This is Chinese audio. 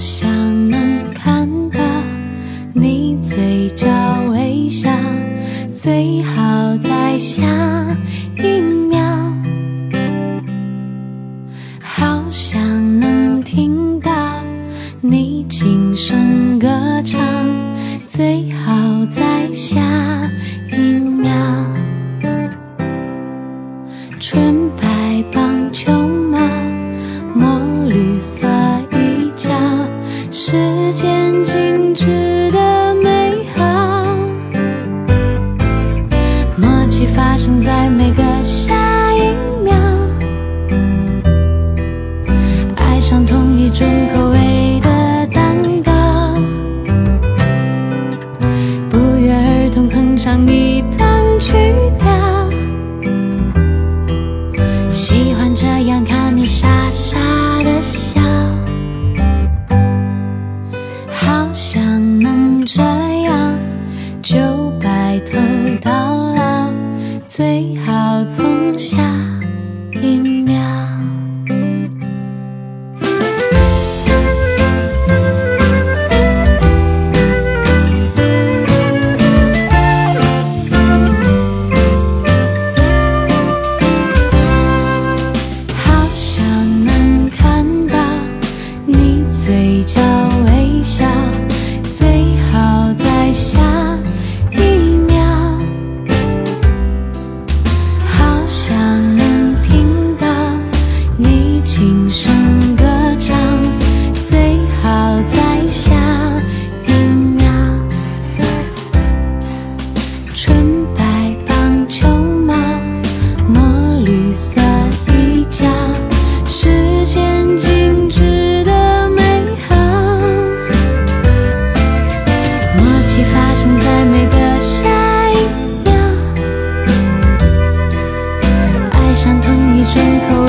好想能看到你嘴角微笑，最好在下一秒。好想能听到你轻声歌唱，最好在下一秒。纯白棒球。默契发生在每个下一秒，爱上同一种口味的蛋糕，不约而同哼唱一段曲调。喜欢这样看你傻傻的笑，好想能这样就白头到老纯白棒球帽墨绿色衣角时间静止的美好。默契发生在每个下一秒。爱上同一种口